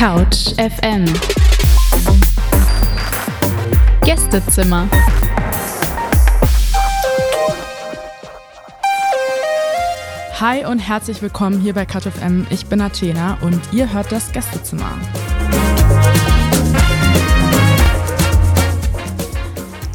Couch FM Gästezimmer Hi und herzlich willkommen hier bei Couch FM. Ich bin Athena und ihr hört das Gästezimmer.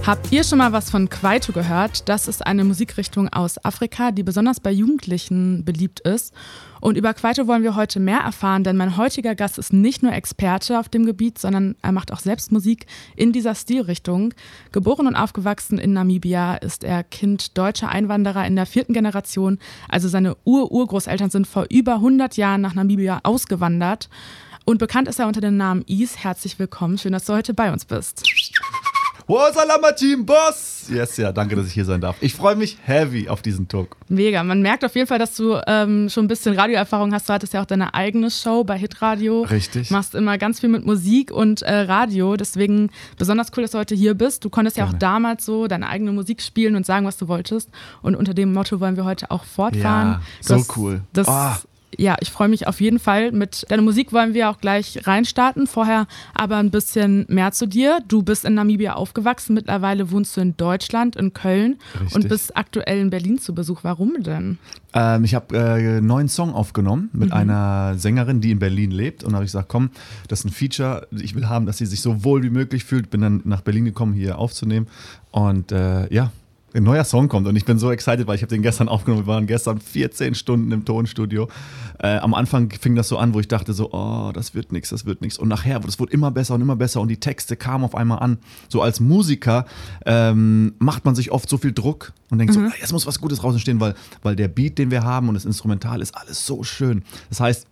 Habt ihr schon mal was von Kwaito gehört? Das ist eine Musikrichtung aus Afrika, die besonders bei Jugendlichen beliebt ist. Und über Kwaito wollen wir heute mehr erfahren, denn mein heutiger Gast ist nicht nur Experte auf dem Gebiet, sondern er macht auch selbst Musik in dieser Stilrichtung. Geboren und aufgewachsen in Namibia ist er Kind deutscher Einwanderer in der vierten Generation. Also seine Ur-Urgroßeltern sind vor über 100 Jahren nach Namibia ausgewandert. Und bekannt ist er unter dem Namen Is. Herzlich willkommen. Schön, dass du heute bei uns bist. Salama Team Boss! Yes, ja, danke, dass ich hier sein darf. Ich freue mich heavy auf diesen Talk. Mega. Man merkt auf jeden Fall, dass du ähm, schon ein bisschen Radioerfahrung hast. Du hattest ja auch deine eigene Show bei Hitradio. Richtig. Machst immer ganz viel mit Musik und äh, Radio. Deswegen besonders cool, dass du heute hier bist. Du konntest Gerne. ja auch damals so deine eigene Musik spielen und sagen, was du wolltest. Und unter dem Motto wollen wir heute auch fortfahren. Ja, so cool. Das oh ja, ich freue mich auf jeden Fall. Mit deiner Musik wollen wir auch gleich reinstarten. Vorher aber ein bisschen mehr zu dir. Du bist in Namibia aufgewachsen. Mittlerweile wohnst du in Deutschland, in Köln Richtig. und bist aktuell in Berlin zu Besuch. Warum denn? Ähm, ich habe äh, einen neuen Song aufgenommen mit mhm. einer Sängerin, die in Berlin lebt. Und da habe ich gesagt, komm, das ist ein Feature. Ich will haben, dass sie sich so wohl wie möglich fühlt. Bin dann nach Berlin gekommen, hier aufzunehmen. Und äh, ja, ein neuer Song kommt und ich bin so excited, weil ich habe den gestern aufgenommen. Wir waren gestern 14 Stunden im Tonstudio. Äh, am Anfang fing das so an, wo ich dachte so, oh, das wird nichts, das wird nichts. Und nachher, das wurde immer besser und immer besser und die Texte kamen auf einmal an. So als Musiker ähm, macht man sich oft so viel Druck und denkt mhm. so, jetzt muss was Gutes draußen stehen, weil, weil der Beat, den wir haben und das Instrumental ist alles so schön. Das heißt,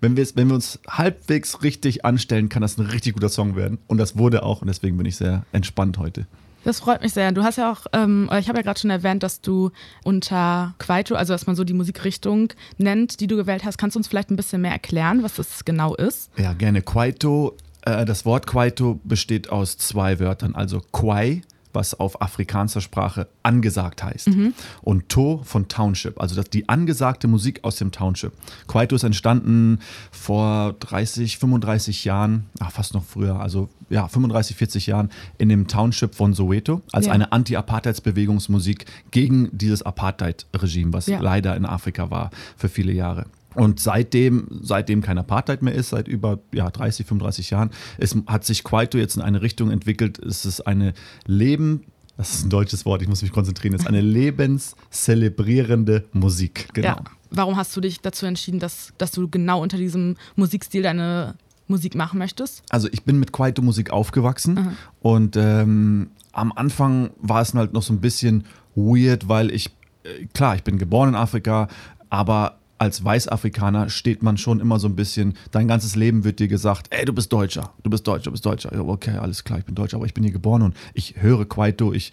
wenn wenn wir uns halbwegs richtig anstellen, kann das ein richtig guter Song werden. Und das wurde auch und deswegen bin ich sehr entspannt heute. Das freut mich sehr. Du hast ja auch, ähm, ich habe ja gerade schon erwähnt, dass du unter Kwaito, also dass man so die Musikrichtung nennt, die du gewählt hast. Kannst du uns vielleicht ein bisschen mehr erklären, was das genau ist? Ja, gerne. Kwaito, äh, das Wort Kwaito besteht aus zwei Wörtern, also Kwai was auf afrikanischer Sprache angesagt heißt. Mhm. Und To von Township, also das, die angesagte Musik aus dem Township. Kwaito ist entstanden vor 30, 35 Jahren, ach, fast noch früher, also ja, 35, 40 Jahren in dem Township von Soweto als ja. eine Anti-Apartheidsbewegungsmusik gegen dieses Apartheid-Regime, was ja. leider in Afrika war für viele Jahre. Und seitdem, seitdem kein Apartheid mehr ist, seit über ja, 30, 35 Jahren, es hat sich Kwaito jetzt in eine Richtung entwickelt. Es ist eine Leben, das ist ein deutsches Wort, ich muss mich konzentrieren, es ist eine lebenszelebrierende Musik. Genau. Ja. Warum hast du dich dazu entschieden, dass, dass du genau unter diesem Musikstil deine Musik machen möchtest? Also ich bin mit Kwaito-Musik aufgewachsen mhm. und ähm, am Anfang war es halt noch so ein bisschen weird, weil ich, äh, klar, ich bin geboren in Afrika, aber als Weißafrikaner steht man schon immer so ein bisschen, dein ganzes Leben wird dir gesagt, ey, du bist Deutscher, du bist Deutscher, du bist Deutscher. Ja, okay, alles klar, ich bin Deutscher, aber ich bin hier geboren und ich höre Kwaito, ich,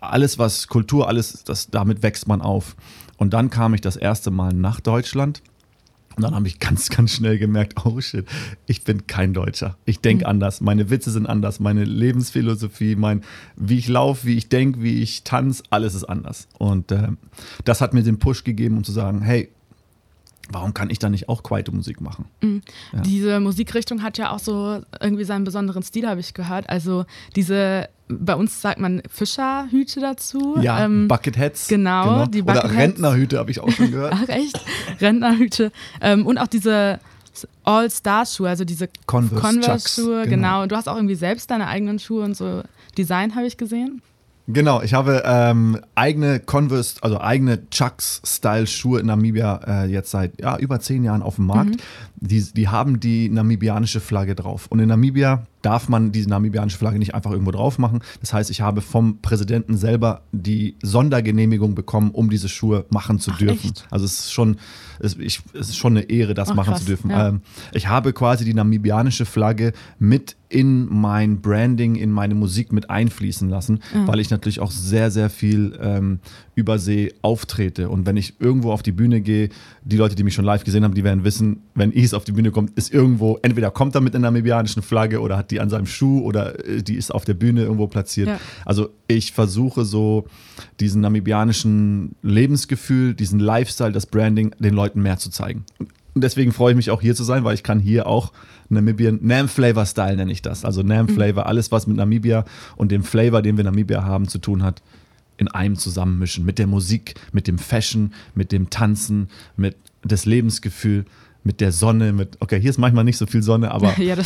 alles was Kultur, alles, das, damit wächst man auf. Und dann kam ich das erste Mal nach Deutschland und dann habe ich ganz, ganz schnell gemerkt, oh shit, ich bin kein Deutscher. Ich denke mhm. anders, meine Witze sind anders, meine Lebensphilosophie, mein, wie ich laufe, wie ich denke, wie ich tanze, alles ist anders. Und äh, das hat mir den Push gegeben, um zu sagen, hey, warum kann ich da nicht auch Kwaito-Musik machen? Mhm. Ja. Diese Musikrichtung hat ja auch so irgendwie seinen besonderen Stil, habe ich gehört. Also diese, bei uns sagt man Fischerhüte dazu. Ja, ähm, Bucketheads. Genau, genau. die Bucketheads. Oder Rentnerhüte habe ich auch schon gehört. Ach echt? Rentnerhüte. Ähm, und auch diese All-Star-Schuhe, also diese Converse-Schuhe. Converse genau. genau. Und du hast auch irgendwie selbst deine eigenen Schuhe und so Design, habe ich gesehen. Genau, ich habe ähm, eigene Converse, also eigene Chucks-Style-Schuhe in Namibia äh, jetzt seit ja, über zehn Jahren auf dem Markt. Mhm. Die, die haben die namibianische Flagge drauf. Und in Namibia darf man diese namibianische Flagge nicht einfach irgendwo drauf machen. Das heißt, ich habe vom Präsidenten selber die Sondergenehmigung bekommen, um diese Schuhe machen zu Ach, dürfen. Echt? Also es ist schon, es, ich, es ist schon eine Ehre, das Ach, machen krass, zu dürfen. Ja. Ähm, ich habe quasi die namibianische Flagge mit in mein Branding, in meine Musik mit einfließen lassen, mhm. weil ich natürlich auch sehr, sehr viel ähm, übersee auftrete. Und wenn ich irgendwo auf die Bühne gehe, die Leute, die mich schon live gesehen haben, die werden wissen, wenn Is auf die Bühne kommt, ist irgendwo, entweder kommt er mit einer namibianischen Flagge oder hat die an seinem Schuh oder äh, die ist auf der Bühne irgendwo platziert. Ja. Also ich versuche so diesen namibianischen Lebensgefühl, diesen Lifestyle, das Branding den Leuten mehr zu zeigen. Und deswegen freue ich mich auch hier zu sein, weil ich kann hier auch Namibian Nam Flavor Style nenne ich das. Also Nam Flavor, alles was mit Namibia und dem Flavor, den wir in Namibia haben, zu tun hat, in einem zusammenmischen. Mit der Musik, mit dem Fashion, mit dem Tanzen, mit das Lebensgefühl, mit der Sonne, mit, okay, hier ist manchmal nicht so viel Sonne, aber Ja,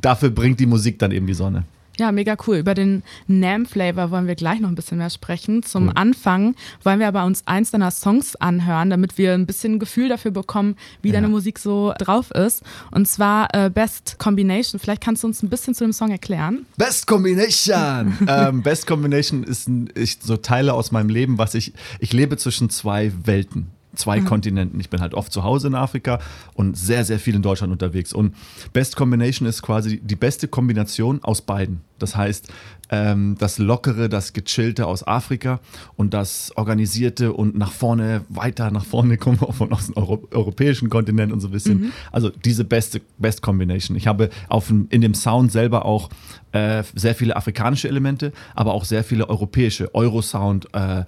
dafür bringt die Musik dann eben die Sonne. Ja, mega cool. Über den Nam-Flavor wollen wir gleich noch ein bisschen mehr sprechen. Zum Cool. Anfang wollen wir aber uns eins deiner Songs anhören, damit wir ein bisschen ein Gefühl dafür bekommen, wie Ja. deine Musik so drauf ist. Und zwar äh, Best Combination. Vielleicht kannst du uns ein bisschen zu dem Song erklären. Best Combination. ähm, Best Combination ist ein, ich, so Teile aus meinem Leben, was ich, ich lebe zwischen zwei Welten. Zwei Kontinenten. Ich bin halt oft zu Hause in Afrika und sehr, sehr viel in Deutschland unterwegs. Und Best Combination ist quasi die beste Kombination aus beiden. Das heißt, ähm, das Lockere, das Gechillte aus Afrika und das Organisierte und nach vorne, weiter nach vorne kommen wir von aus dem Euro europäischen Kontinent und so ein bisschen. Also diese beste Best Combination. Ich habe auf, in dem Sound selber auch äh, sehr viele afrikanische Elemente, aber auch sehr viele europäische. Eurosound, äh,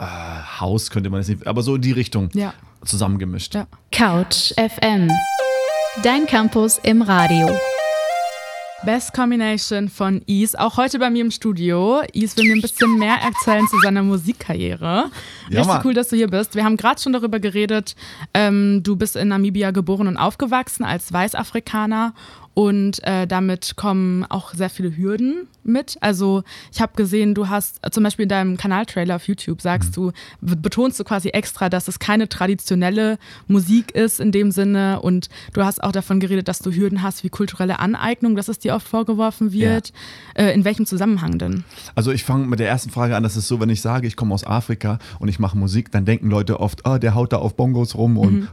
äh, House könnte man es nicht, aber so in die Richtung Ja. zusammengemischt. Ja. Couch FM. Dein Campus im Radio. Best Combination von Is, auch heute bei mir im Studio. Is will mir ein bisschen mehr erzählen zu seiner Musikkarriere. Ja, Richtig Mann. cool, dass du hier bist. Wir haben gerade schon darüber geredet, ähm, du bist in Namibia geboren und aufgewachsen als Weißafrikaner und äh, damit kommen auch sehr viele Hürden mit. Also ich habe gesehen, du hast äh, zum Beispiel in deinem Kanaltrailer auf YouTube sagst du, be- betonst du quasi extra, dass es keine traditionelle Musik ist in dem Sinne und du hast auch davon geredet, dass du Hürden hast wie kulturelle Aneignung, dass es dir oft vorgeworfen wird. Äh, in welchem Zusammenhang denn? Also ich fange mit der ersten Frage an. Das ist so, wenn ich sage, ich komme aus Afrika und ich mache Musik, dann denken Leute oft, ah, der haut da auf Bongos rum und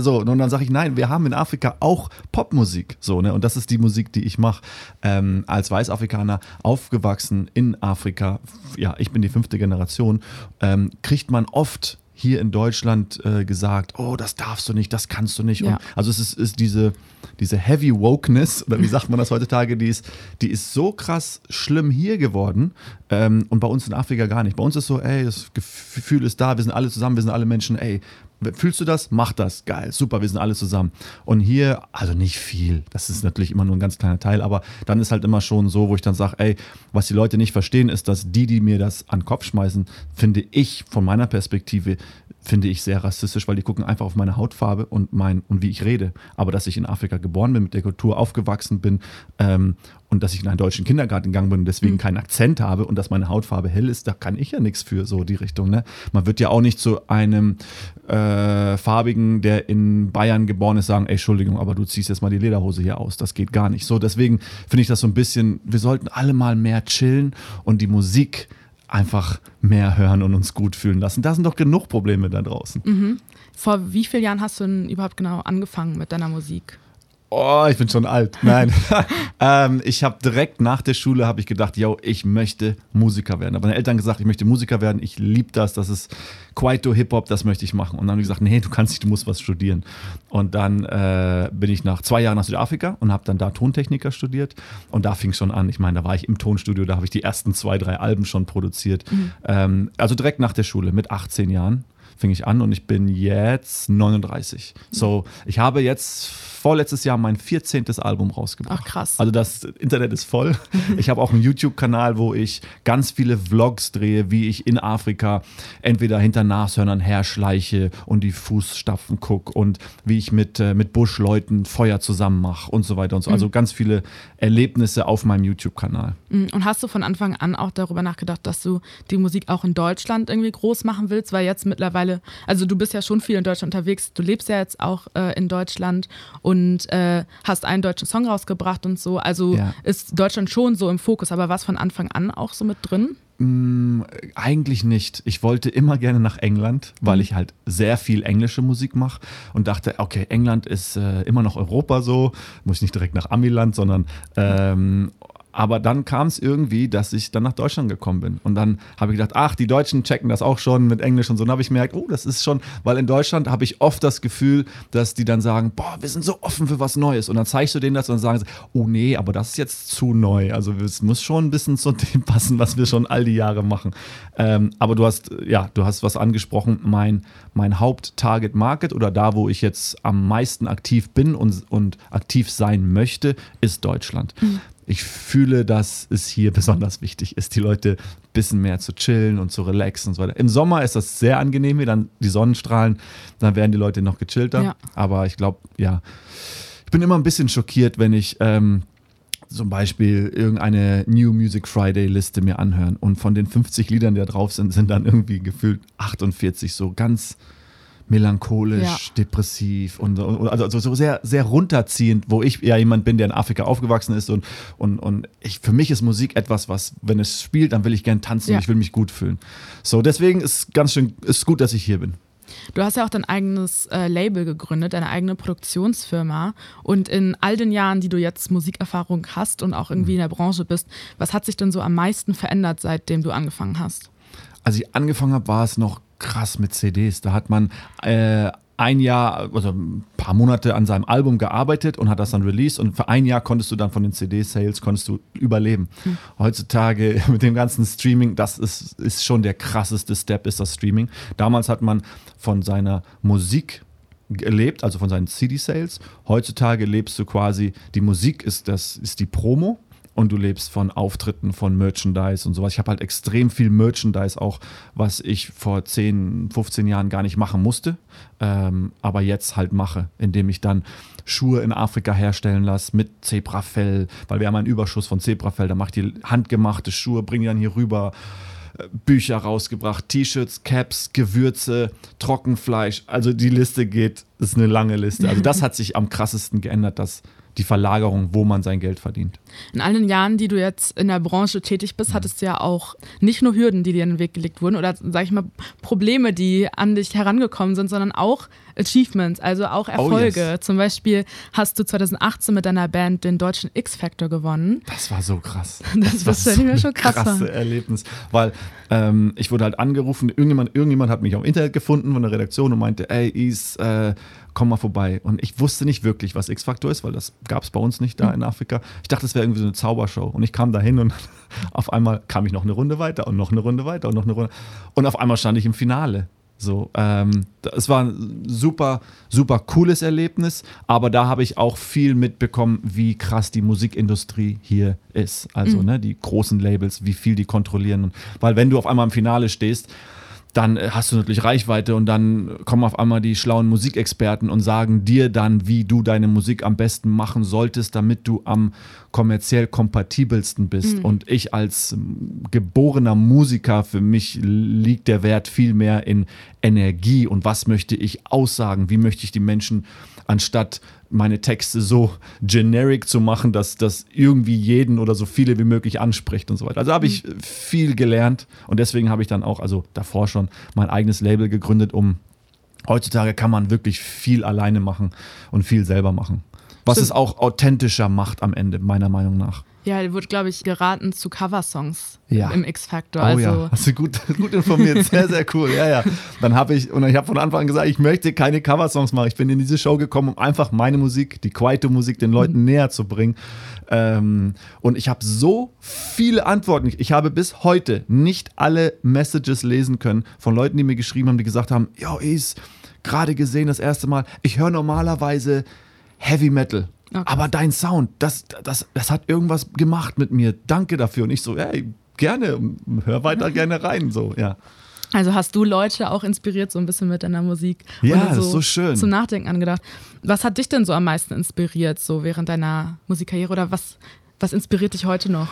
so. Und dann sage ich, nein, wir haben in Afrika auch Popmusik. So, ne? Und das ist die Musik, die ich mache. Ähm, als Weißafrikaner aufgewachsen in Afrika, ja, ich bin die fünfte Generation, ähm, kriegt man oft hier in Deutschland äh, gesagt, oh, das darfst du nicht, das kannst du nicht. Ja. Und also es ist, ist diese, diese Heavy Wokeness, oder wie sagt man das heutzutage, die ist, die ist so krass schlimm hier geworden ähm, und bei uns in Afrika gar nicht. Bei uns ist so, ey, das Gefühl ist da, wir sind alle zusammen, wir sind alle Menschen, ey, fühlst du das? Mach das, geil, super, wir sind alle zusammen. Und hier, also nicht viel, das ist natürlich immer nur ein ganz kleiner Teil, aber dann ist halt immer schon so, wo ich dann sage, ey, was die Leute nicht verstehen, ist, dass die, die mir das an den Kopf schmeißen, finde ich von meiner Perspektive, finde ich sehr rassistisch, weil die gucken einfach auf meine Hautfarbe und mein und wie ich rede. Aber dass ich in Afrika geboren bin, mit der Kultur aufgewachsen bin ähm, und dass ich in einen deutschen Kindergarten gegangen bin und deswegen keinen Akzent habe und dass meine Hautfarbe hell ist, da kann ich ja nichts für so die Richtung. Ne? Man wird ja auch nicht zu einem äh, farbigen, der in Bayern geboren ist, sagen, ey, Entschuldigung, aber du ziehst jetzt mal die Lederhose hier aus. Das geht gar nicht. So, deswegen finde ich das so ein bisschen, wir sollten alle mal mehr chillen und die Musik einfach mehr hören und uns gut fühlen lassen. Da sind doch genug Probleme da draußen. Vor wie vielen Jahren hast du denn überhaupt genau angefangen mit deiner Musik? Oh, ich bin schon alt. Nein. ähm, ich habe direkt nach der Schule habe ich gedacht, yo, ich möchte Musiker werden. Aber meine Eltern gesagt, ich möchte Musiker werden. Ich liebe das. Das ist Kwaito Hip Hop. Das möchte ich machen. Und dann haben die gesagt, nee, du kannst nicht, du musst was studieren. Und dann äh, bin ich nach zwei Jahren nach Südafrika und habe dann da Tontechniker studiert. Und da fing schon an. Ich meine, da war ich im Tonstudio. Da habe ich die ersten zwei, drei Alben schon produziert. Ähm, also direkt nach der Schule mit 18 Jahren fing ich an und ich bin jetzt 39. So, ich habe jetzt vorletztes Jahr mein 14. Album rausgebracht. Ach, krass. Also das Internet ist voll. Ich habe auch einen YouTube-Kanal, wo ich ganz viele Vlogs drehe, wie ich in Afrika entweder hinter Nashörnern herschleiche und die Fußstapfen gucke und wie ich mit, äh, mit Buschleuten Feuer zusammen mache und so weiter und so. Also ganz viele Erlebnisse auf meinem YouTube-Kanal. Mm, Und hast du von Anfang an auch darüber nachgedacht, dass du die Musik auch in Deutschland irgendwie groß machen willst? Weil jetzt mittlerweile, also du bist ja schon viel in Deutschland unterwegs, du lebst ja jetzt auch äh, in Deutschland und äh, hast einen deutschen Song rausgebracht und so. Also Ja. ist Deutschland schon so im Fokus, aber war es von Anfang an auch so mit drin? Mm, Eigentlich nicht. Ich wollte immer gerne nach England, weil ich halt sehr viel englische Musik mache und dachte, okay, England ist äh, immer noch Europa so, muss nicht direkt nach Amiland, sondern ähm, aber dann kam es irgendwie, dass ich dann nach Deutschland gekommen bin. Und dann habe ich gedacht, ach, die Deutschen checken das auch schon mit Englisch und so. Und habe ich gemerkt, oh, das ist schon, weil in Deutschland habe ich oft das Gefühl, dass die dann sagen, boah, wir sind so offen für was Neues. Und dann zeigst du denen das und dann sagen sie, oh nee, aber das ist jetzt zu neu. Also es muss schon ein bisschen zu dem passen, was wir schon all die Jahre machen. Ähm, aber du hast, ja, du hast was angesprochen, mein, mein Haupt-Target-Market oder da, wo ich jetzt am meisten aktiv bin und, und aktiv sein möchte, ist Deutschland. Mhm ich fühle, dass es hier besonders wichtig ist, die Leute ein bisschen mehr zu chillen und zu relaxen und so weiter. Im Sommer ist das sehr angenehm, hier dann die Sonnenstrahlen, dann werden die Leute noch gechillter. Ja. Aber ich glaube, ja, ich bin immer ein bisschen schockiert, wenn ich ähm, zum Beispiel irgendeine New Music Friday Liste mir anhören und von den 50 Liedern, die da drauf sind, sind dann irgendwie gefühlt 48 so ganz melancholisch, ja. depressiv und, und also so sehr, sehr runterziehend, wo ich ja jemand bin, der in Afrika aufgewachsen ist und, und, und ich, für mich ist Musik etwas, was, wenn es spielt, dann will ich gern tanzen ja. und ich will mich gut fühlen. So, deswegen ist ganz schön, ist gut, dass ich hier bin. Du hast ja auch dein eigenes äh, Label gegründet, deine eigene Produktionsfirma. Und in all den Jahren, die du jetzt Musikerfahrung hast und auch irgendwie in der Branche bist, was hat sich denn so am meisten verändert, seitdem du angefangen hast? Als ich angefangen habe, war es noch krass mit CDs. Da hat man äh, ein Jahr, also ein paar Monate an seinem Album gearbeitet und hat das dann released und für ein Jahr konntest du dann von den CD-Sales konntest du überleben. Mhm. Heutzutage mit dem ganzen Streaming, das ist, ist schon der krasseste Step, ist das Streaming. Damals hat man von seiner Musik gelebt, also von seinen CD-Sales. Heutzutage lebst du quasi, die Musik ist das, ist die Promo und du lebst von Auftritten, von Merchandise und sowas. Ich habe halt extrem viel Merchandise auch, was ich vor 10, 15 Jahren gar nicht machen musste, ähm, aber jetzt halt mache, indem ich dann Schuhe in Afrika herstellen lasse mit Zebrafell, weil wir haben einen Überschuss von Zebrafell, da macht die handgemachte Schuhe, bringen die dann hier rüber. Bücher rausgebracht, T-Shirts, Caps, Gewürze, Trockenfleisch. Also die Liste geht, ist eine lange Liste. Also das hat sich am krassesten geändert, dass die Verlagerung, wo man sein Geld verdient. In all den Jahren, die du jetzt in der Branche tätig bist, hattest du ja auch nicht nur Hürden, die dir in den Weg gelegt wurden oder, sag ich mal, Probleme, die an dich herangekommen sind, sondern auch Achievements, also auch Erfolge. Oh yes. Zum Beispiel hast du 2018 mit deiner Band den deutschen X-Factor gewonnen. Das war so krass. Das, das war so schon krass. Krasse war. Erlebnis, weil ähm, ich wurde halt angerufen, irgendjemand, irgendjemand hat mich auf Internet gefunden von der Redaktion und meinte, ey, Is, äh, komm mal vorbei. Und ich wusste nicht wirklich, was X-Factor ist, weil das gab es bei uns nicht da mhm. in Afrika. Ich dachte, es wäre irgendwie so eine Zaubershow. Und ich kam da hin und auf einmal kam ich noch eine Runde weiter und noch eine Runde weiter und noch eine Runde. Und auf einmal stand ich im Finale. So, ähm, es war ein super, super cooles Erlebnis, aber da habe ich auch viel mitbekommen, wie krass die Musikindustrie hier ist. Also, mhm. ne, die großen Labels, wie viel die kontrollieren. Weil wenn du auf einmal im Finale stehst, dann äh, hast du natürlich Reichweite und dann kommen auf einmal die schlauen Musikexperten und sagen dir dann, wie du deine Musik am besten machen solltest, damit du am kommerziell kompatibelsten bist. Mhm. Und ich als ähm, geborener Musiker, für mich liegt der Wert viel mehr in Energie und was möchte ich aussagen, wie möchte ich die Menschen anstatt meine Texte so generic zu machen, dass das irgendwie jeden oder so viele wie möglich anspricht und so weiter. Also habe ich mhm. viel gelernt und deswegen habe ich dann auch, also davor schon, mein eigenes Label gegründet, um heutzutage kann man wirklich viel alleine machen und viel selber machen. Was Stimmt. es auch authentischer macht am Ende, meiner Meinung nach. Ja, wird, glaube ich, geraten zu Coversongs ja. im X-Factor. Oh also ja, hast du gut, gut informiert. Sehr, sehr cool. Ja, ja. Dann habe ich, und ich habe von Anfang an gesagt, ich möchte keine Coversongs machen. Ich bin in diese Show gekommen, um einfach meine Musik, die Kwaito-Musik, den Leuten mhm. näher zu bringen. Ähm, und ich habe so viele Antworten. Ich habe bis heute nicht alle Messages lesen können von Leuten, die mir geschrieben haben, die gesagt haben, yo, Is, gerade gesehen das erste Mal, ich höre normalerweise Heavy Metal Okay. Aber dein Sound, das, das, das hat irgendwas gemacht mit mir. Danke dafür. Und ich so, hey, gerne, hör weiter gerne rein. So, ja. Also hast du Leute auch inspiriert, so ein bisschen mit deiner Musik? Ja, so das ist so schön. Zum Nachdenken angedacht. Was hat dich denn so am meisten inspiriert, so während deiner Musikkarriere? Oder was, was inspiriert dich heute noch?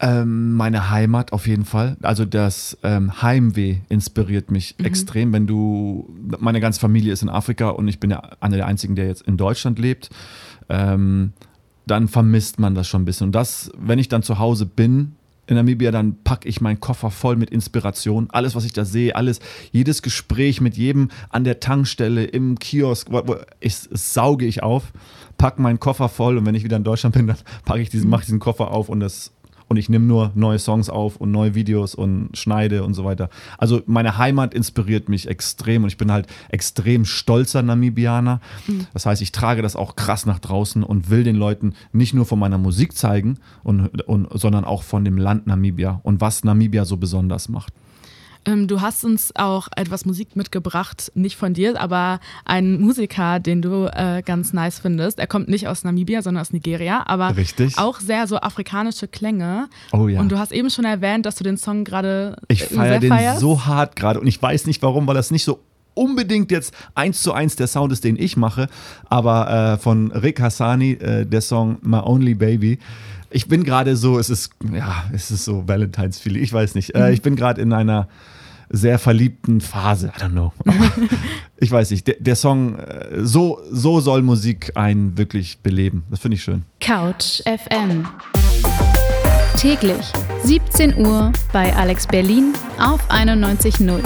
Ähm, meine Heimat auf jeden Fall. Also das ähm, Heimweh inspiriert mich mhm. extrem. Wenn du, meine ganze Familie ist in Afrika und ich bin ja einer der einzigen, der jetzt in Deutschland lebt ähm, dann vermisst man das schon ein bisschen. Und das, wenn ich dann zu Hause bin, in Namibia, dann packe ich meinen Koffer voll mit Inspiration. Alles, was ich da sehe, alles, jedes Gespräch mit jedem an der Tankstelle, im Kiosk, wo, wo, ich, sauge ich auf, packe meinen Koffer voll und wenn ich wieder in Deutschland bin, dann packe ich diesen, mache ich diesen Koffer auf und das und ich nehme nur neue Songs auf und neue Videos und schneide und so weiter. Also meine Heimat inspiriert mich extrem und ich bin halt extrem stolzer Namibianer. Mhm. Das heißt, ich trage das auch krass nach draußen und will den Leuten nicht nur von meiner Musik zeigen, und, und, sondern auch von dem Land Namibia und was Namibia so besonders macht. Ähm, du hast uns auch etwas Musik mitgebracht, nicht von dir, aber ein Musiker, den du äh, ganz nice findest. Er kommt nicht aus Namibia, sondern aus Nigeria, aber Richtig. auch sehr so afrikanische Klänge. Oh ja. Und du hast eben schon erwähnt, dass du den Song gerade Ich feiere den feierst. so hart gerade und ich weiß nicht warum, weil das nicht so unbedingt jetzt eins zu eins der Sound ist, den ich mache, aber äh, von Rick Hassani, äh, der Song My Only Baby. Ich bin gerade so, es ist, ja, es ist so Valentine's Feeling, ich weiß nicht. Äh, mhm. ich bin gerade in einer sehr verliebten Phase. I don't know. ich weiß nicht. Der, der, Song, äh, so, so soll Musik einen wirklich beleben. Das finde ich schön. Couch FM. Täglich 17 Uhr bei Alex Berlin auf 91.0.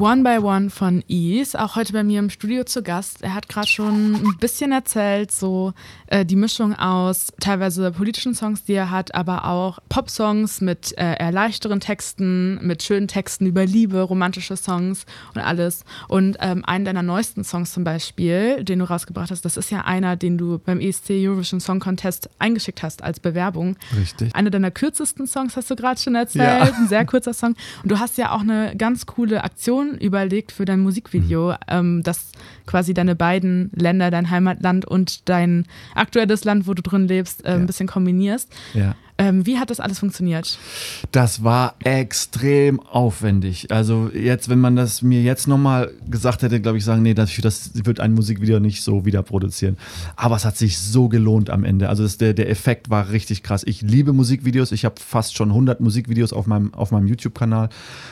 One by One von Ease, auch heute bei mir im Studio zu Gast. Er hat gerade schon ein bisschen erzählt, so äh, die Mischung aus teilweise politischen Songs, die er hat, aber auch Pop-Songs mit äh, eher leichteren Texten, mit schönen Texten über Liebe, romantische Songs und alles. Und ähm, einen deiner neuesten Songs zum Beispiel, den du rausgebracht hast, das ist ja einer, den du beim ESC Eurovision Song Contest eingeschickt hast als Bewerbung. Richtig. Einer deiner kürzesten Songs hast du gerade schon erzählt, ja. ein sehr kurzer Song. Und du hast ja auch eine ganz coole Aktion Version überlegt für dein Musikvideo, mhm. ähm, dass quasi deine beiden Länder, dein Heimatland und dein aktuelles Land, wo du drin lebst, äh, ja. ein bisschen kombinierst. Ja. Ähm, wie hat das alles funktioniert? Das war extrem aufwendig. Also jetzt, wenn man das mir jetzt nochmal gesagt hätte, glaube ich, sagen, nee, das, das wird ein Musikvideo nicht so wieder produzieren. Aber es hat sich so gelohnt am Ende. Also das, der, der Effekt war richtig krass. Ich liebe Musikvideos. Ich habe fast schon 100 Musikvideos auf meinem, auf meinem YouTube-Kanal.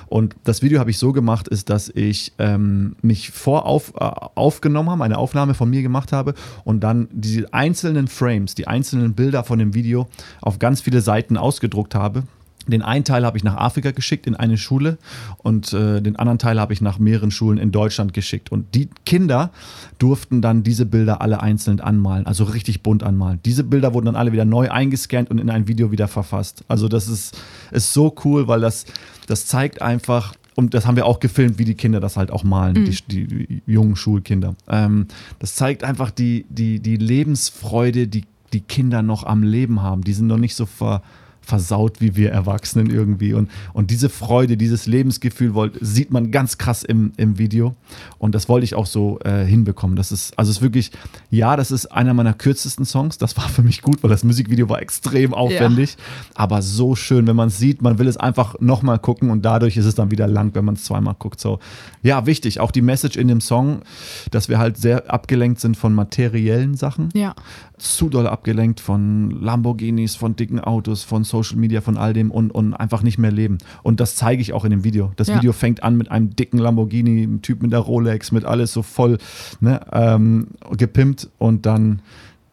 Und das Video habe ich so gemacht, ist, dass ich ähm, mich vorauf äh, aufgenommen habe, eine Aufnahme von mir gemacht habe und dann die einzelnen Frames, die einzelnen Bilder von dem Video auf ganz viele viele Seiten ausgedruckt habe. Den einen Teil habe ich nach Afrika geschickt in eine Schule und äh, den anderen Teil habe ich nach mehreren Schulen in Deutschland geschickt. Und die Kinder durften dann diese Bilder alle einzeln anmalen, also richtig bunt anmalen. Diese Bilder wurden dann alle wieder neu eingescannt und in ein Video wieder verfasst. Also das ist, ist so cool, weil das, das zeigt einfach, und das haben wir auch gefilmt, wie die Kinder das halt auch malen, mhm. die, die, jungen Schulkinder. Ähm, das zeigt einfach die, die, die Lebensfreude, die die Kinder noch am Leben haben. Die sind noch nicht so ver, versaut wie wir Erwachsenen irgendwie. Und, und diese Freude, dieses Lebensgefühl wollt, sieht man ganz krass im, im Video. Und das wollte ich auch so äh, hinbekommen. Das ist, also es ist wirklich, ja, das ist einer meiner kürzesten Songs. Das war für mich gut, weil das Musikvideo war extrem aufwendig. Ja. Aber so schön, wenn man es sieht, man will es einfach nochmal gucken und dadurch ist es dann wieder lang, wenn man es zweimal guckt. So, ja, wichtig. Auch die Message in dem Song, dass wir halt sehr abgelenkt sind von materiellen Sachen. Ja. Zu doll abgelenkt von Lamborghinis, von dicken Autos, von Social Media, von all dem und, und einfach nicht mehr leben. Und das zeige ich auch in dem Video. Das ja. Video fängt an mit einem dicken Lamborghini, einem Typ mit der Rolex, mit alles so voll ne, ähm, gepimpt und dann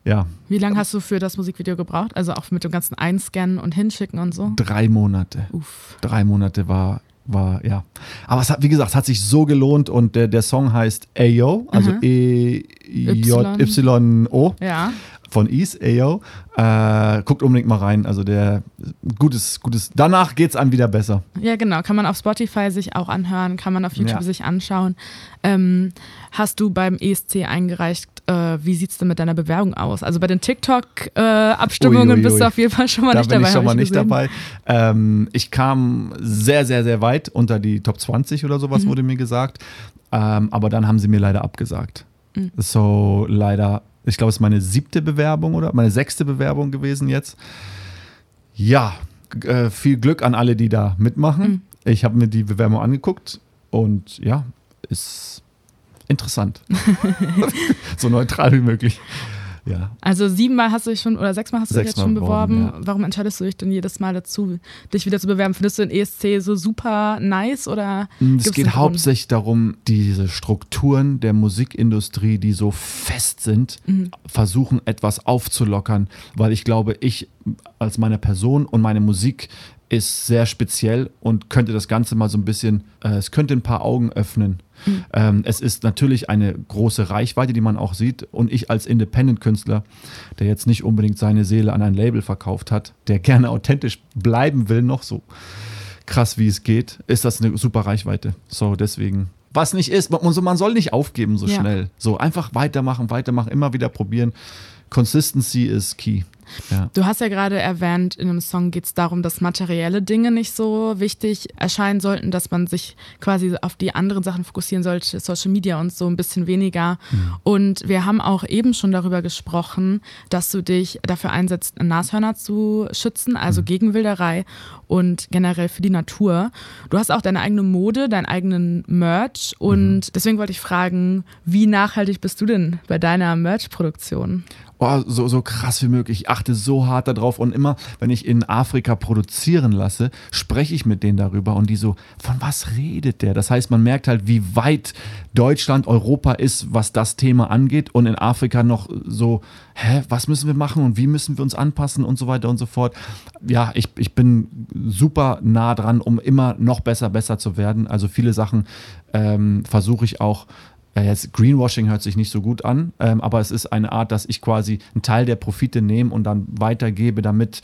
ja. Wie lange hast du für das Musikvideo gebraucht? Also auch mit dem ganzen Einscannen und Hinschicken und so? Drei Monate. Uff. Drei Monate war, war ja. Aber es hat, wie gesagt, es hat sich so gelohnt und der, der Song heißt Ayo, also E-J-Y-O. Ja von Ease, Ayo. Äh, guckt unbedingt mal rein. Also der gutes, gutes. Danach geht es einem wieder besser. Ja, genau. Kann man auf Spotify sich auch anhören, kann man auf YouTube ja. sich anschauen. Ähm, hast du beim ESC eingereicht, äh, wie sieht es denn mit deiner Bewerbung aus? Also bei den TikTok-Abstimmungen äh, bist du auf jeden Fall schon mal da nicht dabei. Da bin ich schon mal nicht dabei. Ähm, ich kam sehr, sehr, sehr weit unter die Top 20 oder sowas, mhm. wurde mir gesagt. Ähm, aber dann haben sie mir leider abgesagt. Mhm. So leider ich glaube, es ist meine siebte Bewerbung oder meine sechste Bewerbung gewesen jetzt. Ja, äh, viel Glück an alle, die da mitmachen. Mhm. Ich habe mir die Bewerbung angeguckt und ja, ist interessant. so neutral wie möglich. Ja. Also siebenmal hast du dich schon oder sechsmal hast du dich jetzt Sechsmal schon beworben. beworben, ja. Warum entscheidest du dich denn jedes Mal dazu, dich wieder zu bewerben? Findest du den ESC so super nice oder? Mm, Es geht hauptsächlich darum, diese Strukturen der Musikindustrie, die so fest sind, Mhm. versuchen etwas aufzulockern, weil ich glaube, ich als meine Person und meine Musik ist sehr speziell und könnte das Ganze mal so ein bisschen, äh, es könnte ein paar Augen öffnen. Mhm. Ähm, es ist natürlich eine große Reichweite, die man auch sieht. Und ich als Independent-Künstler, der jetzt nicht unbedingt seine Seele an ein Label verkauft hat, der gerne authentisch bleiben will, noch so krass wie es geht, ist das eine super Reichweite. So, deswegen. Was nicht ist, man, man soll nicht aufgeben so Ja. schnell. So, einfach weitermachen, weitermachen, immer wieder probieren. Consistency ist key. Ja. Du hast ja gerade erwähnt, in einem Song geht es darum, dass materielle Dinge nicht so wichtig erscheinen sollten, dass man sich quasi auf die anderen Sachen fokussieren sollte, Social Media und so ein bisschen weniger. Und wir haben auch eben schon darüber gesprochen, dass du dich dafür einsetzt, Nashörner zu schützen, also gegen Wilderei und generell für die Natur. Du hast auch deine eigene Mode, deinen eigenen Merch und deswegen wollte ich fragen, wie nachhaltig bist du denn bei deiner Merch-Produktion? Oh, so, so krass wie möglich. Ich achte so hart darauf und immer, wenn ich in Afrika produzieren lasse, spreche ich mit denen darüber und die so, von was redet der? Das heißt, man merkt halt, wie weit Deutschland, Europa ist, was das Thema angeht und in Afrika noch so, hä, was müssen wir machen und wie müssen wir uns anpassen und so weiter und so fort. Ja, ich, ich bin super nah dran, um immer noch besser, besser zu werden. Also viele Sachen ähm, versuche ich auch ja, jetzt Greenwashing hört sich nicht so gut an, ähm, aber es ist eine Art, dass ich quasi einen Teil der Profite nehme und dann weitergebe, damit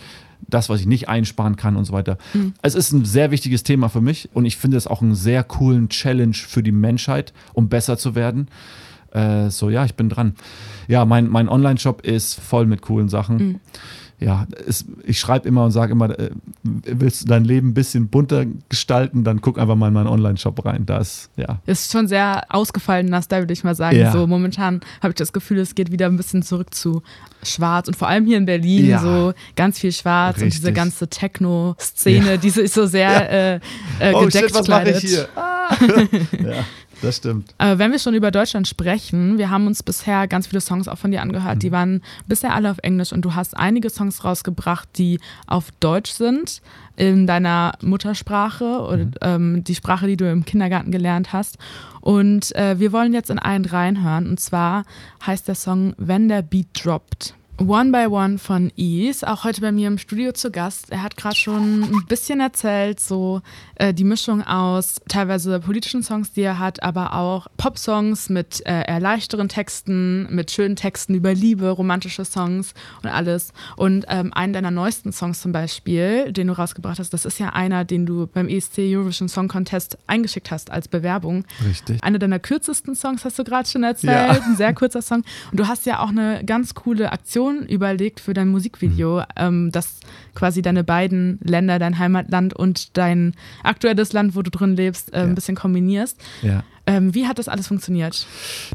das, was ich nicht einsparen kann und so weiter. Es ist ein sehr wichtiges Thema für mich und ich finde es auch einen sehr coolen Challenge für die Menschheit, um besser zu werden. Äh, so, ja, ich bin dran. Ja, mein, mein Online-Shop ist voll mit coolen Sachen. Ja, es, ich schreibe immer und sage immer, äh, willst du dein Leben ein bisschen bunter gestalten, dann guck einfach mal in meinen Online-Shop rein. Da ist, ja, ist schon sehr ausgefallen, das da würde ich mal sagen. Ja. So momentan habe ich das Gefühl, es geht wieder ein bisschen zurück zu Schwarz und vor allem hier in Berlin Ja. so ganz viel Schwarz und diese Richtig. ganze Techno-Szene, die so ist so sehr äh, äh, oh gedeckt shit, was mache gekleidet. ich hier? Ah. ja, das stimmt. Aber wenn wir schon über Deutschland sprechen, wir haben uns bisher ganz viele Songs auch von dir angehört. Mhm. Die waren bisher alle auf Englisch und du hast einige Songs rausgebracht, die auf Deutsch sind, in deiner Muttersprache oder Mhm. ähm, die Sprache, die du im Kindergarten gelernt hast. Und äh, wir wollen jetzt in einen reinhören. Und zwar heißt der Song Wenn der Beat droppt. One by One von Ease, auch heute bei mir im Studio zu Gast. Er hat gerade schon ein bisschen erzählt, so äh, die Mischung aus teilweise politischen Songs, die er hat, aber auch Pop-Songs mit äh, eher leichteren Texten, mit schönen Texten über Liebe, romantische Songs und alles. Und ähm, einen deiner neuesten Songs zum Beispiel, den du rausgebracht hast, das ist ja einer, den du beim ESC Eurovision Song Contest eingeschickt hast als Bewerbung. Richtig. Einer deiner kürzesten Songs hast du gerade schon erzählt, Ja. ein sehr kurzer Song. Und du hast ja auch eine ganz coole Aktion überlegt für dein Musikvideo, ähm, das quasi deine beiden Länder, dein Heimatland und dein aktuelles Land, wo du drin lebst, äh, Ja. ein bisschen kombinierst. Ja. Ähm, wie hat das alles funktioniert?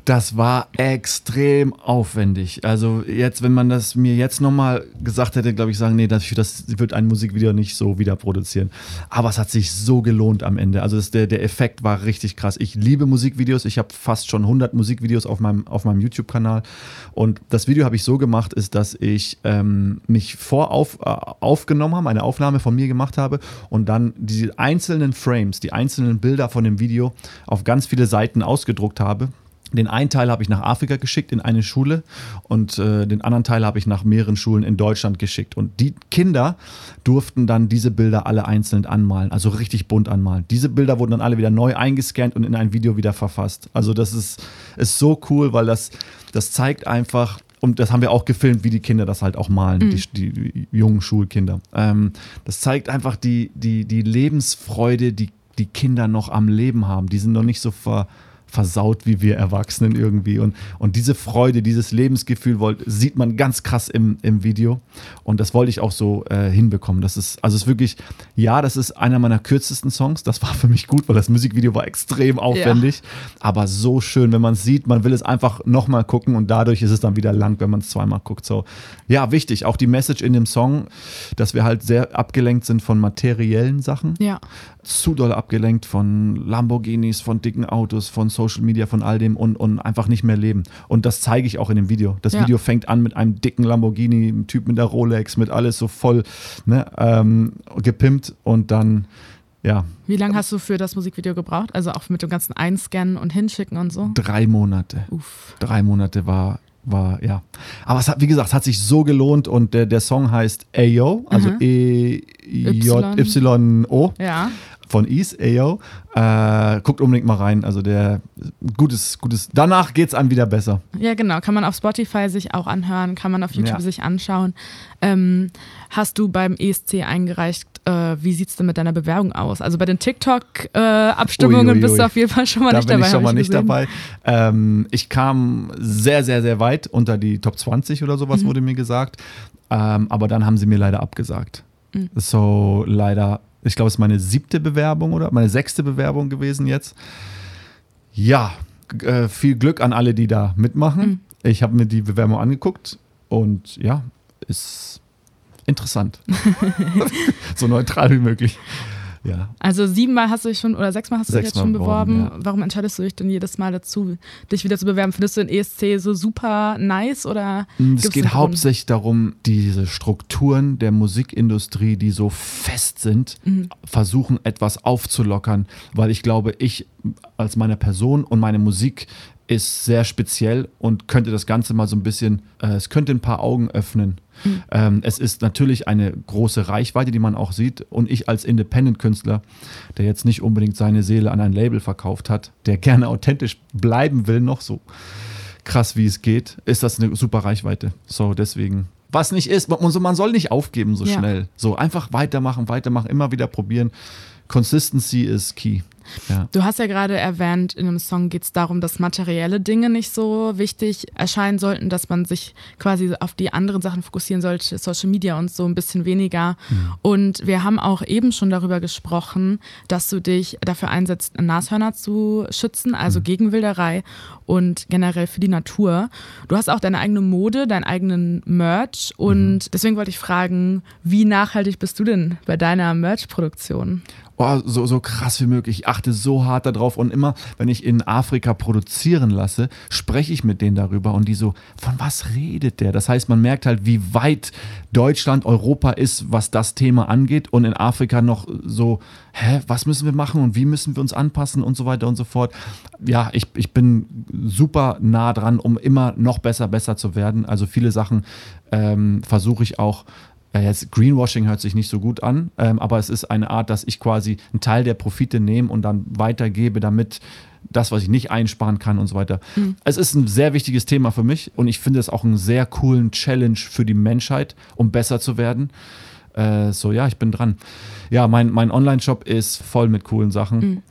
Das war extrem aufwendig. Also jetzt, wenn man das mir jetzt nochmal gesagt hätte, glaube ich, sagen, nee, das, das wird ein Musikvideo nicht so wieder produzieren. Aber es hat sich so gelohnt am Ende. Also das, der, der Effekt war richtig krass. Ich liebe Musikvideos. Ich habe fast schon 100 Musikvideos auf meinem, auf meinem YouTube-Kanal. Und das Video habe ich so gemacht, ist, dass ich ähm, mich vorauf äh, aufgenommen habe, eine Aufnahme von mir gemacht habe und dann die einzelnen Frames, die einzelnen Bilder von dem Video auf ganz viele Seiten ausgedruckt habe. Den einen Teil habe ich nach Afrika geschickt in eine Schule und äh, den anderen Teil habe ich nach mehreren Schulen in Deutschland geschickt. Und die Kinder durften dann diese Bilder alle einzeln anmalen, also richtig bunt anmalen. Diese Bilder wurden dann alle wieder neu eingescannt und in ein Video wieder verfasst. Also das ist, ist so cool, weil das, das zeigt einfach, und das haben wir auch gefilmt, wie die Kinder das halt auch malen, die, die, die jungen Schulkinder. Ähm, das zeigt einfach die, die, die Lebensfreude, die die Kinder noch am Leben haben. Die sind noch nicht so ver, versaut wie wir Erwachsenen irgendwie. Und, und diese Freude, dieses Lebensgefühl wollt, sieht man ganz krass im, im Video. Und das wollte ich auch so äh, hinbekommen. Das ist, also es ist wirklich, ja, das ist einer meiner kürzesten Songs. Das war für mich gut, weil das Musikvideo war extrem aufwendig. Aber so schön, wenn man es sieht, man will es einfach nochmal gucken und dadurch ist es dann wieder lang, wenn man es zweimal guckt. So, ja, wichtig. Auch die Message in dem Song, dass wir halt sehr abgelenkt sind von materiellen Sachen. Ja. Zu doll abgelenkt von Lamborghinis, von dicken Autos, von Social Media, von all dem und, und einfach nicht mehr leben. Und das zeige ich auch in dem Video. Das Ja. Video fängt an mit einem dicken Lamborghini, einem Typ mit der Rolex, mit alles so voll ne, ähm, gepimpt und dann, ja, Wie lange hast du für das Musikvideo gebraucht? Also auch mit dem ganzen Einscannen und Hinschicken und so? drei Monate. Uff. drei Monate war, war ja. Aber es hat, wie gesagt, es hat sich so gelohnt und der, der Song heißt Ayo, also Mhm. E-J-Y-O Ja. Von Ease, Ayo. Äh, guckt unbedingt mal rein. Also der gutes, gutes. Danach geht's einem wieder besser. Ja, genau. Kann man auf Spotify sich auch anhören, kann man auf YouTube Ja. sich anschauen. Ähm, hast du beim ESC eingereicht, äh, wie sieht es denn mit deiner Bewerbung aus? Also bei den TikTok-Abstimmungen ui, bist du auf jeden Fall schon mal da nicht bin dabei. ich schon mal nicht gesehen. dabei. Ähm, ich kam sehr, sehr, sehr weit unter die Top 20 oder Mhm. sowas, wurde mir gesagt. Ähm, aber dann haben sie mir leider abgesagt. Mhm. So leider, ich glaube, es ist meine siebte Bewerbung oder meine sechste Bewerbung gewesen jetzt. Ja, äh, viel Glück an alle, die da mitmachen. Mhm. Ich habe mir die Bewerbung angeguckt und ja, ist interessant. so neutral wie möglich. Ja, Also siebenmal hast du dich schon oder sechsmal hast du dich jetzt Sechsmal schon beworben. beworben, Warum entscheidest du dich denn jedes Mal dazu, dich wieder zu bewerben? Findest du den ESC so super nice oder Es gibt's geht hauptsächlich darum, diese Strukturen der Musikindustrie, die so fest sind, Mhm. versuchen etwas aufzulockern, weil ich glaube, ich als meine Person und meine Musik ist sehr speziell und könnte das Ganze mal so ein bisschen, äh, es könnte ein paar Augen öffnen. Mhm. Ähm, es ist natürlich eine große Reichweite, die man auch sieht. Und ich als Independent-Künstler, der jetzt nicht unbedingt seine Seele an ein Label verkauft hat, der gerne authentisch bleiben will, noch so krass wie es geht, ist das eine super Reichweite. So, deswegen. Was nicht ist, man, soll nicht aufgeben so Ja. schnell. So, einfach weitermachen, weitermachen, immer wieder probieren. Consistency ist key. Ja. Du hast ja gerade erwähnt, in einem Song geht es darum, dass materielle Dinge nicht so wichtig erscheinen sollten, dass man sich quasi auf die anderen Sachen fokussieren sollte, Social Media und so ein bisschen weniger. Und wir haben auch eben schon darüber gesprochen, dass du dich dafür einsetzt, Nashörner zu schützen, also gegen Wilderei und generell für die Natur. Du hast auch deine eigene Mode, deinen eigenen Merch und deswegen wollte ich fragen, wie nachhaltig bist du denn bei deiner Merch-Produktion? Oh, so, so krass wie möglich. Ich achte so hart darauf und immer, wenn ich in Afrika produzieren lasse, spreche ich mit denen darüber und die so, von was redet der? Das heißt, man merkt halt, wie weit Deutschland, Europa ist, was das Thema angeht und in Afrika noch so, hä, was müssen wir machen und wie müssen wir uns anpassen und so weiter und so fort. Ja, ich, ich bin super nah dran, um immer noch besser, besser zu werden. Also viele Sachen ähm, versuche ich auch ja, jetzt Greenwashing hört sich nicht so gut an, ähm, aber es ist eine Art, dass ich quasi einen Teil der Profite nehme und dann weitergebe, damit das, was ich nicht einsparen kann und so weiter. Es ist ein sehr wichtiges Thema für mich und ich finde es auch einen sehr coolen Challenge für die Menschheit, um besser zu werden. Äh, so, ja, ich bin dran. Ja, mein, mein Online-Shop ist voll mit coolen Sachen.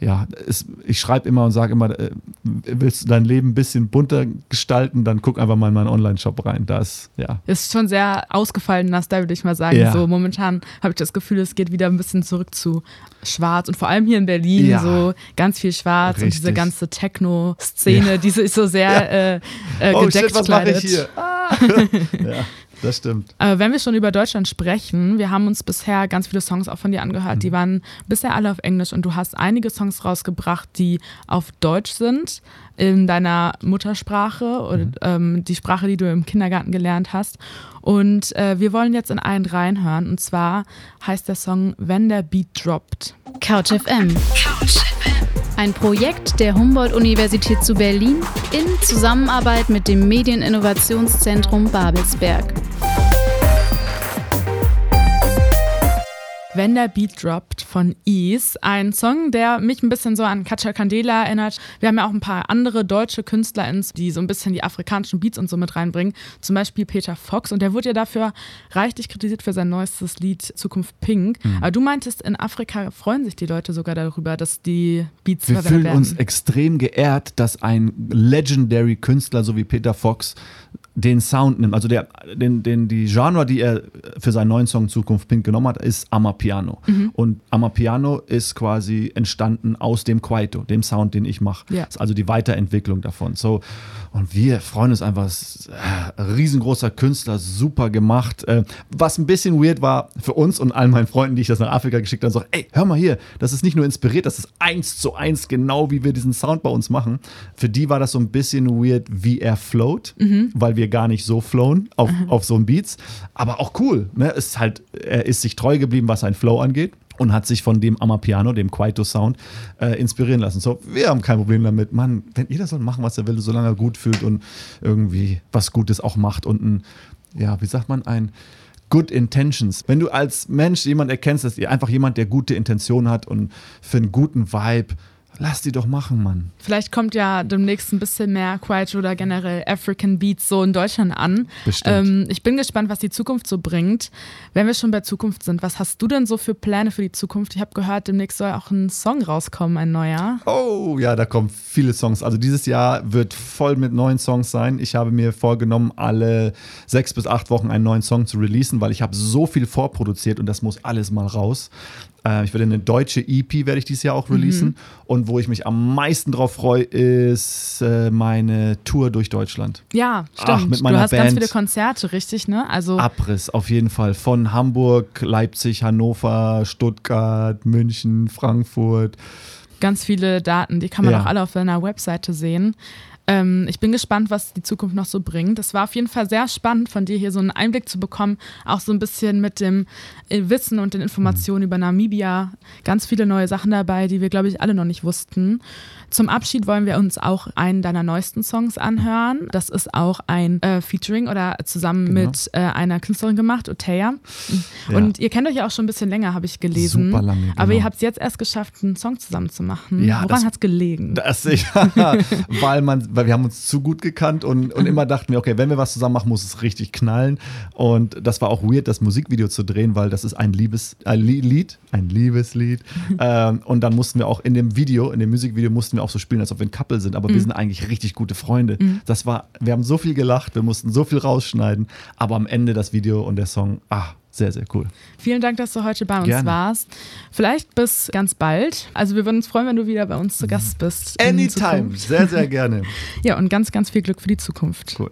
Ja, es, ich schreibe immer und sage immer, äh, willst du dein Leben ein bisschen bunter gestalten, dann guck einfach mal in meinen Online-Shop rein. Da ist, ja, Ist schon sehr ausgefallener Style, würde ich mal sagen. Ja. So momentan habe ich das Gefühl, es geht wieder ein bisschen zurück zu schwarz und vor allem hier in Berlin Ja. so ganz viel schwarz und diese Richtig. ganze Techno-Szene, Ja. diese ist so sehr äh, äh, oh gedeckt shit, was mache ich hier? Ah. ja, das stimmt. Aber wenn wir schon über Deutschland sprechen, wir haben uns bisher ganz viele Songs auch von dir angehört, Mhm. die waren bisher alle auf Englisch und du hast einige Songs rausgebracht, die auf Deutsch sind, in deiner Muttersprache oder Mhm. ähm, die Sprache, die du im Kindergarten gelernt hast. Und äh, wir wollen jetzt in einen reinhören und zwar heißt der Song Wenn der Beat droppt. Couch FM. Ein Projekt der Humboldt-Universität zu Berlin in Zusammenarbeit mit dem Medieninnovationszentrum Babelsberg. Wenn der Beat droppt von Ease, ein Song, der mich ein bisschen so an Katja Candela erinnert. Wir haben ja auch ein paar andere deutsche Künstler, ins- die so ein bisschen die afrikanischen Beats und so mit reinbringen. Zum Beispiel Peter Fox und der wurde ja dafür reichlich kritisiert für sein neuestes Lied Zukunft Pink. Aber du meintest, in Afrika freuen sich die Leute sogar darüber, dass die Beats Wir verwendet fühlen werden. uns extrem geehrt, dass ein legendary Künstler so wie Peter Fox den Sound nimmt, also der, den, den, die Genre, die er für seinen neuen Song Zukunft Pink genommen hat, ist Amapiano. Mhm. Und Amapiano ist quasi entstanden aus dem Kwaito, dem Sound, den ich mache. Ja. Also die Weiterentwicklung davon. So, und wir freuen uns einfach, äh, riesengroßer Künstler, super gemacht. Äh, was ein bisschen weird war für uns und all meinen Freunden, die ich das nach Afrika geschickt habe, so, ey, hör mal hier, das ist nicht nur inspiriert, das ist eins zu eins genau, wie wir diesen Sound bei uns machen. Für die war das so ein bisschen weird, wie er float, mhm. weil wir gar nicht so flown auf, mhm. auf so einem Beats. Aber auch cool. Ne? Ist halt, er ist sich treu geblieben, was sein Flow angeht und hat sich von dem Amapiano, dem Kwaito Sound, äh, inspirieren lassen. So, wir haben kein Problem damit. Mann, wenn jeder soll machen, was er will, solange er gut fühlt und irgendwie was Gutes auch macht und ein, ja, wie sagt man, ein Good Intentions. Wenn du als Mensch jemand erkennst, dass ihr einfach jemand, der gute Intentionen hat und für einen guten Vibe Lass die doch machen, Mann. Vielleicht kommt ja demnächst ein bisschen mehr Quiet oder generell African Beats so in Deutschland an. Bestimmt. Ähm, ich bin gespannt, was die Zukunft so bringt. Wenn wir schon bei Zukunft sind, was hast du denn so für Pläne für die Zukunft? Ich habe gehört, demnächst soll auch ein Song rauskommen, ein neuer. Oh, ja, da kommen viele Songs. Also dieses Jahr wird voll mit neuen Songs sein. Ich habe mir vorgenommen, alle sechs bis acht Wochen einen neuen Song zu releasen, weil ich habe so viel vorproduziert und das muss alles mal raus. Äh, ich werde eine deutsche EP werde ich dieses Jahr auch releasen. Mhm. Und wo ich mich am meisten drauf freue, ist äh, meine Tour durch Deutschland. Ja, stimmt. Ach, mit meiner du hast Band. ganz viele Konzerte, richtig, ne? Also Abriss, auf jeden Fall. Von Hamburg, Leipzig, Hannover, Stuttgart, München, Frankfurt. Ganz viele Daten, die kann man ja. auch alle auf deiner Webseite sehen. Ähm, ich bin gespannt, was die Zukunft noch so bringt. Es war auf jeden Fall sehr spannend, von dir hier so einen Einblick zu bekommen, auch so ein bisschen mit dem äh, Wissen und den Informationen mhm. über Namibia. Ganz viele neue Sachen dabei, die wir, glaube ich, alle noch nicht wussten. Zum Abschied wollen wir uns auch einen deiner neuesten Songs anhören. Das ist auch ein äh, Featuring oder zusammen genau. mit äh, einer Künstlerin gemacht, Oteya. Ja. Und ihr kennt euch ja auch schon ein bisschen länger, habe ich gelesen. Super lange. Genau. Aber ihr habt es jetzt erst geschafft, einen Song zusammen zu machen. Ja, Woran hat es gelegen? Das, ja, weil, man, weil wir haben uns zu gut gekannt und, und immer dachten wir, okay, wenn wir was zusammen machen, muss es richtig knallen. Und das war auch weird, das Musikvideo zu drehen, weil das ist ein Liebes, ein Lied, ein Liebeslied. ähm, und dann mussten wir auch in dem Video, in dem Musikvideo mussten wir auch so spielen, als ob wir ein Couple sind, aber mhm. wir sind eigentlich richtig gute Freunde. Mhm. Das war, wir haben so viel gelacht, wir mussten so viel rausschneiden, aber am Ende das Video und der Song, ah, sehr, sehr cool. Vielen Dank, dass du heute bei uns Gerne. warst. Vielleicht bis ganz bald. Also wir würden uns freuen, wenn du wieder bei uns zu Gast bist. Anytime, sehr, sehr gerne. ja, und ganz, ganz viel Glück für die Zukunft. Cool.